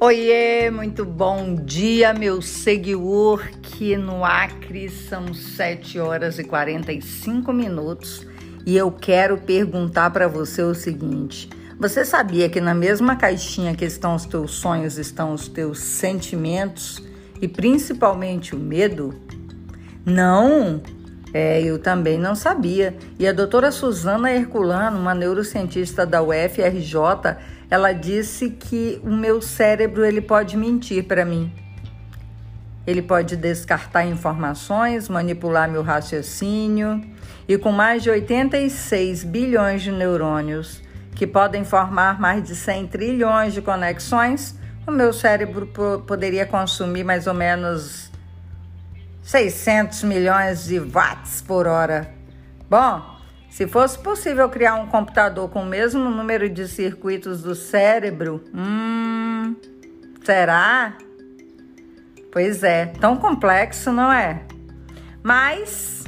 Oiê, muito bom dia, meu seguidor, que no Acre são 7 horas e 45 minutos e eu quero perguntar para você o seguinte: você sabia que na mesma caixinha que estão os teus sonhos estão os teus sentimentos e principalmente o medo? Não! É, eu também não sabia. E a doutora Suzana Herculano, uma neurocientista da UFRJ, ela disse que o meu cérebro ele pode mentir para mim. Ele pode descartar informações, manipular meu raciocínio. E com mais de 86 bilhões de neurônios, que podem formar mais de 100 trilhões de conexões, o meu cérebro poderia consumir mais ou menos 600 milhões de watts por hora. Bom, se fosse possível criar um computador com o mesmo número de circuitos do cérebro, hum, será? Pois é, tão complexo, não é? Mas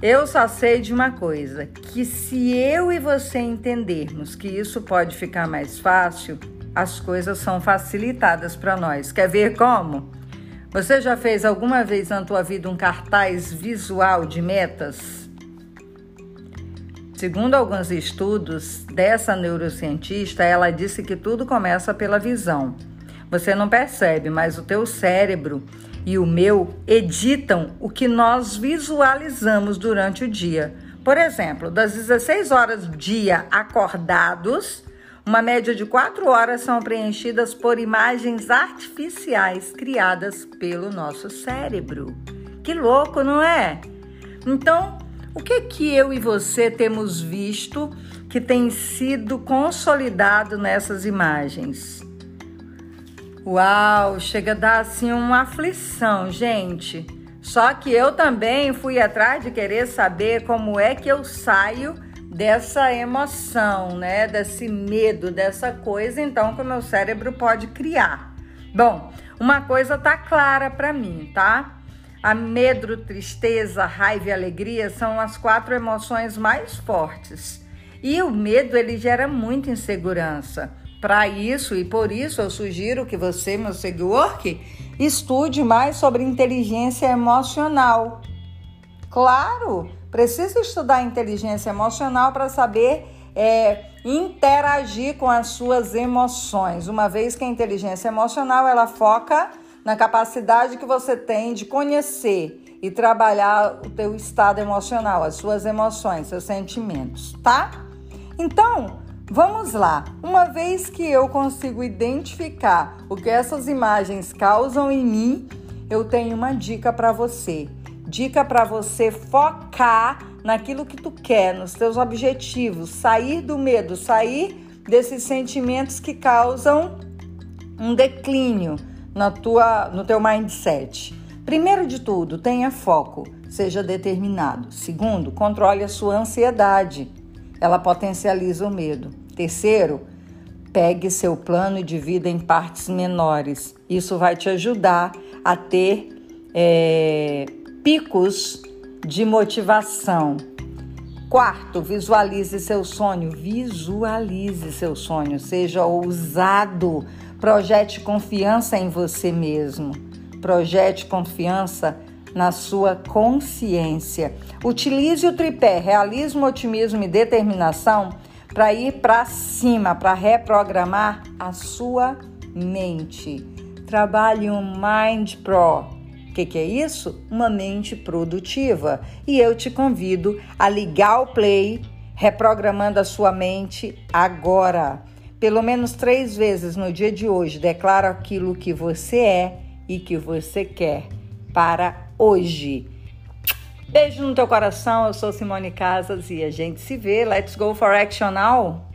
eu só sei de uma coisa: que se eu e você entendermos que isso pode ficar mais fácil, as coisas são facilitadas para nós. Quer ver como? Você já fez alguma vez na tua vida um cartaz visual de metas? Segundo alguns estudos dessa neurocientista, ela disse que tudo começa pela visão. Você não percebe, mas o teu cérebro e o meu editam o que nós visualizamos durante o dia. Por exemplo, das 16 horas do dia acordados, uma média de quatro horas são preenchidas por imagens artificiais criadas pelo nosso cérebro. Que louco, não é? Então, o que que eu e você temos visto que tem sido consolidado nessas imagens? Uau, chega a dar assim uma aflição, gente. Só que eu também fui atrás de querer saber como é que eu saio dessa emoção, né? Desse medo, dessa coisa, então, que o meu cérebro pode criar. Bom, uma coisa tá clara para mim, tá? A medo, tristeza, raiva e alegria são as quatro emoções mais fortes. E o medo ele gera muita insegurança. Para isso e por isso eu sugiro que você, meu seguidor, estude mais sobre inteligência emocional. Claro, Precisa estudar inteligência emocional para saber é, interagir com as suas emoções, uma vez que a inteligência emocional ela foca na capacidade que você tem de conhecer e trabalhar o teu estado emocional, as suas emoções, seus sentimentos, tá? Então, vamos lá. Uma vez que eu consigo identificar o que essas imagens causam em mim, eu tenho uma dica para você. Dica para você focar naquilo que tu quer, nos teus objetivos, sair do medo, sair desses sentimentos que causam um declínio na tua, no teu mindset. Primeiro de tudo, tenha foco, seja determinado. Segundo, controle a sua ansiedade. Ela potencializa o medo. Terceiro, pegue seu plano de vida em partes menores. Isso vai te ajudar a ter é, picos de motivação. Quarto, visualize seu sonho. Visualize seu sonho. Seja ousado. Projete confiança em você mesmo. Projete confiança na sua consciência. Utilize o tripé realismo, otimismo e determinação para ir para cima, para reprogramar a sua mente. Trabalhe um Mind Pro que, que é isso? Uma mente produtiva. E eu te convido a ligar o play, reprogramando a sua mente agora. Pelo menos três vezes no dia de hoje, declara aquilo que você é e que você quer para hoje. Beijo no teu coração, eu sou Simone Casas e a gente se vê. Let's go for action now!